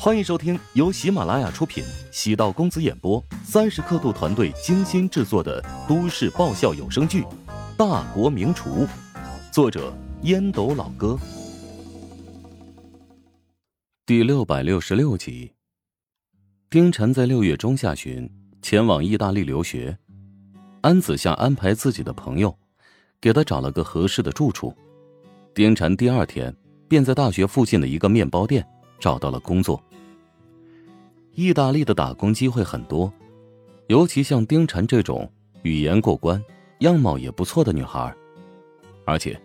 欢迎收听由喜马拉雅出品、喜道公子演播、三十刻度团队精心制作的都市爆笑有声剧《大国名厨》，作者烟斗老哥，第六百六十六集。丁晨在六月中下旬前往意大利留学，安子夏安排自己的朋友给他找了个合适的住处。丁晨第二天便在大学附近的一个面包店找到了工作。意大利的打工机会很多，尤其像丁婵这种语言过关、样貌也不错的女孩，而且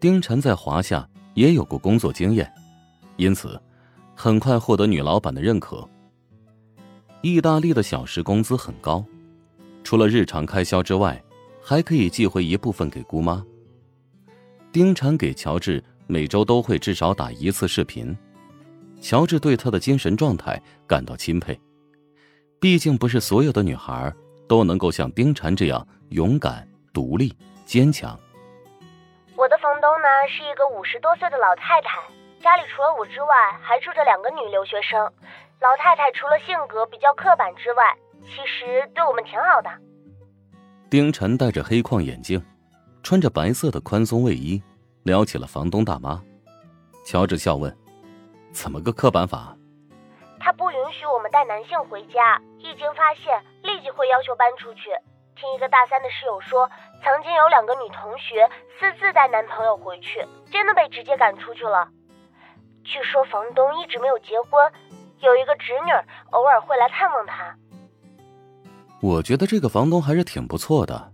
丁婵在华夏也有过工作经验，因此很快获得女老板的认可。意大利的小时工资很高，除了日常开销之外，还可以寄回一部分给姑妈。丁婵给乔治每周都会至少打一次视频。乔治对她的精神状态感到钦佩，毕竟不是所有的女孩都能够像丁婵这样勇敢、独立、坚强。我的房东呢是一个五十多岁的老太太，家里除了我之外还住着两个女留学生。老太太除了性格比较刻板之外，其实对我们挺好的。丁婵戴着黑框眼镜，穿着白色的宽松卫衣，聊起了房东大妈。乔治笑问。怎么个刻板法？他不允许我们带男性回家，一经发现立即会要求搬出去。听一个大三的室友说，曾经有两个女同学私自带男朋友回去，真的被直接赶出去了。据说房东一直没有结婚，有一个侄女偶尔会来探望他。我觉得这个房东还是挺不错的。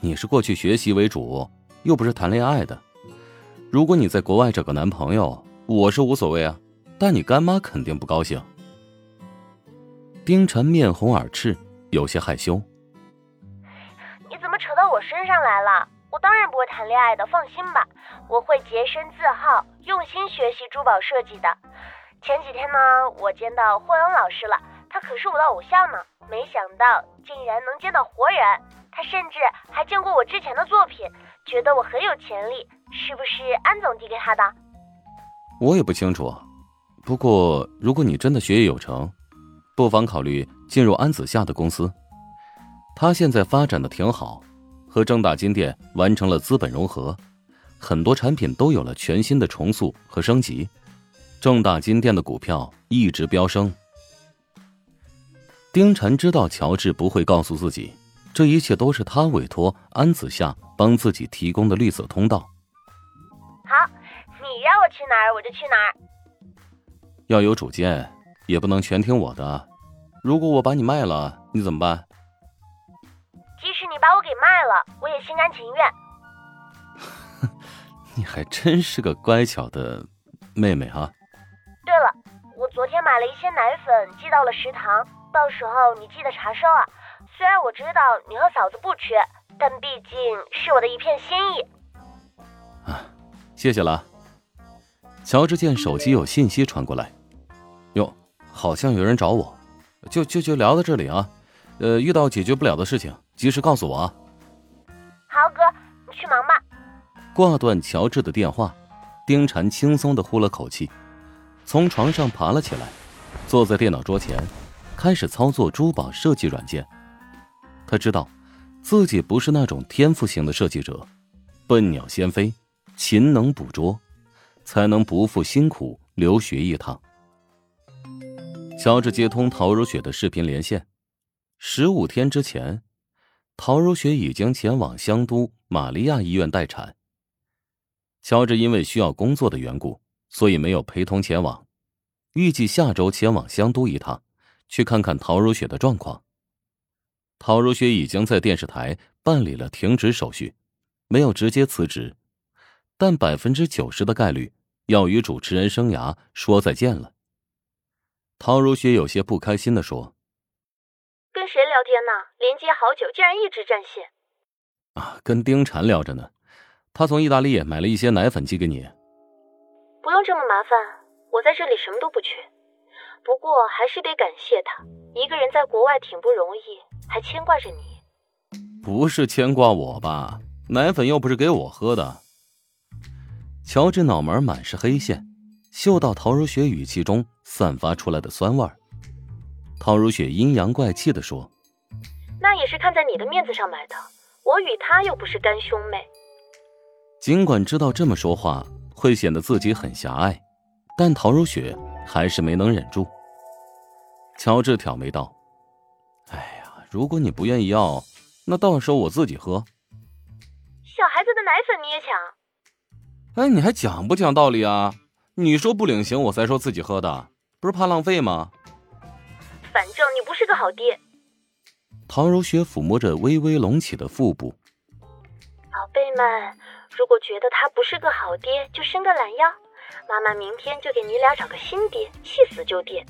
你是过去学习为主，又不是谈恋爱的。如果你在国外找个男朋友，我是无所谓啊。但你干妈肯定不高兴。丁晨面红耳赤，有些害羞。你怎么扯到我身上来了？我当然不会谈恋爱的，放心吧，我会洁身自好，用心学习珠宝设计的。前几天呢，我见到霍阳老师了，他可是我的偶像呢。没想到竟然能见到活人，他甚至还见过我之前的作品，觉得我很有潜力，是不是安总递给他的？我也不清楚。不过，如果你真的学业有成，不妨考虑进入安子夏的公司。他现在发展的挺好，和正大金店完成了资本融合，很多产品都有了全新的重塑和升级。正大金店的股票一直飙升。丁晨知道乔治不会告诉自己，这一切都是他委托安子夏帮自己提供的绿色通道。好，你让我去哪儿，我就去哪儿。要有主见，也不能全听我的。如果我把你卖了，你怎么办？即使你把我给卖了，我也心甘情愿。你还真是个乖巧的妹妹啊。对了，我昨天买了一些奶粉寄到了食堂，到时候你记得查收啊。虽然我知道你和嫂子不缺，但毕竟是我的一片心意。啊，谢谢了。乔治见手机有信息传过来。哟，好像有人找我，就就就聊到这里啊。呃，遇到解决不了的事情，及时告诉我啊。豪，哥，你去忙吧。挂断乔治的电话，丁婵轻松的呼了口气，从床上爬了起来，坐在电脑桌前，开始操作珠宝设计软件。他知道，自己不是那种天赋型的设计者，笨鸟先飞，勤能捕捉，才能不负辛苦留学一趟。乔治接通陶如雪的视频连线。十五天之前，陶如雪已经前往香都玛利亚医院待产。乔治因为需要工作的缘故，所以没有陪同前往，预计下周前往香都一趟，去看看陶如雪的状况。陶如雪已经在电视台办理了停职手续，没有直接辞职，但百分之九十的概率要与主持人生涯说再见了。陶如雪有些不开心的说：“跟谁聊天呢？连接好久，竟然一直占线。”啊，跟丁婵聊着呢。他从意大利买了一些奶粉寄给你。不用这么麻烦，我在这里什么都不缺。不过还是得感谢他，一个人在国外挺不容易，还牵挂着你。不是牵挂我吧？奶粉又不是给我喝的。乔治脑门满是黑线，嗅到陶如雪语气中散发出来的酸味儿。陶如雪阴阳怪气的说：“那也是看在你的面子上买的，我与他又不是干兄妹。”尽管知道这么说话会显得自己很狭隘，但陶如雪还是没能忍住。乔治挑眉道：“哎呀，如果你不愿意要，那到时候我自己喝。小孩子的奶粉你也抢？哎，你还讲不讲道理啊？你说不领情，我才说自己喝的，不是怕浪费吗？反正你不是个好爹。”唐如雪抚摸着微微隆起的腹部，宝贝们，如果觉得他不是个好爹，就伸个懒腰，妈妈明天就给你俩找个新爹，气死就爹。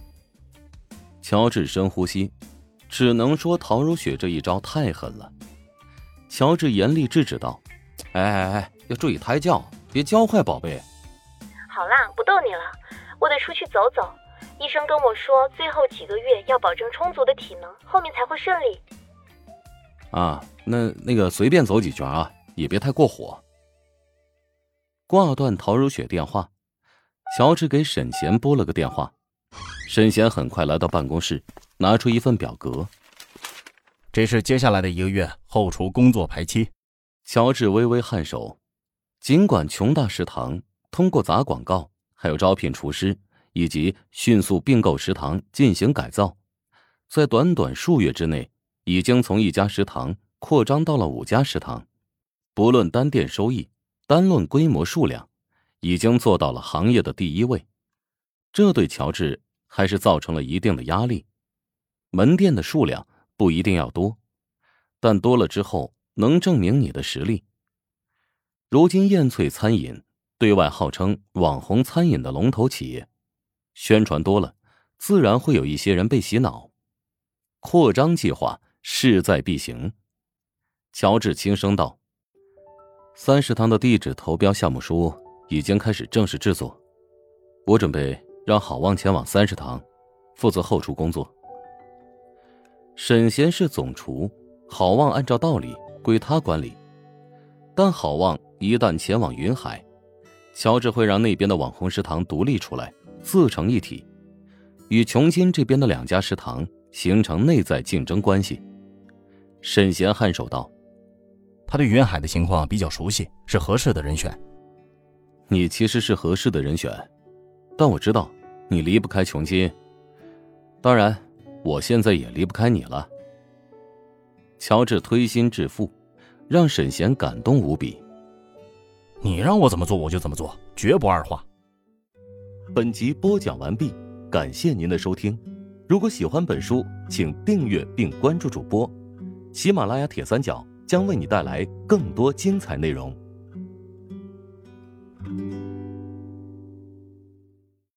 乔治深呼吸，只能说唐如雪这一招太狠了。乔治严厉制止道：“哎哎哎，要注意胎教，别教坏宝贝。”不逗你了，我得出去走走。医生跟我说，最后几个月要保证充足的体能，后面才会顺利。啊，那那个随便走几圈啊，也别太过火。挂断陶如雪电话，乔治给沈贤拨了个电话。沈贤很快来到办公室，拿出一份表格。这是接下来的一个月后厨工作排期。乔治微微颔首。尽管穷大食堂通过砸广告，还有招聘厨师，以及迅速并购食堂进行改造，在短短数月之内，已经从一家食堂扩张到了五家食堂。不论单店收益，单论规模数量，已经做到了行业的第一位。这对乔治。还是造成了一定的压力。门店的数量不一定要多，但多了之后能证明你的实力。如今燕翠餐饮对外号称网红餐饮的龙头企业，宣传多了，自然会有一些人被洗脑。扩张计划势在必行。乔治轻声道：“三食堂的地址投标项目书已经开始正式制作，我准备。”让郝旺前往三食堂，负责后厨工作。沈贤是总厨，郝旺按照道理归他管理。但郝旺一旦前往云海，乔治会让那边的网红食堂独立出来，自成一体，与琼金这边的两家食堂形成内在竞争关系。沈贤颔首道：“他对云海的情况比较熟悉，是合适的人选。你其实是合适的人选。”但我知道，你离不开琼金。当然，我现在也离不开你了。乔治推心置腹，让沈贤感动无比。你让我怎么做，我就怎么做，绝不二话。本集播讲完毕，感谢您的收听。如果喜欢本书，请订阅并关注主播。喜马拉雅铁三角将为你带来更多精彩内容。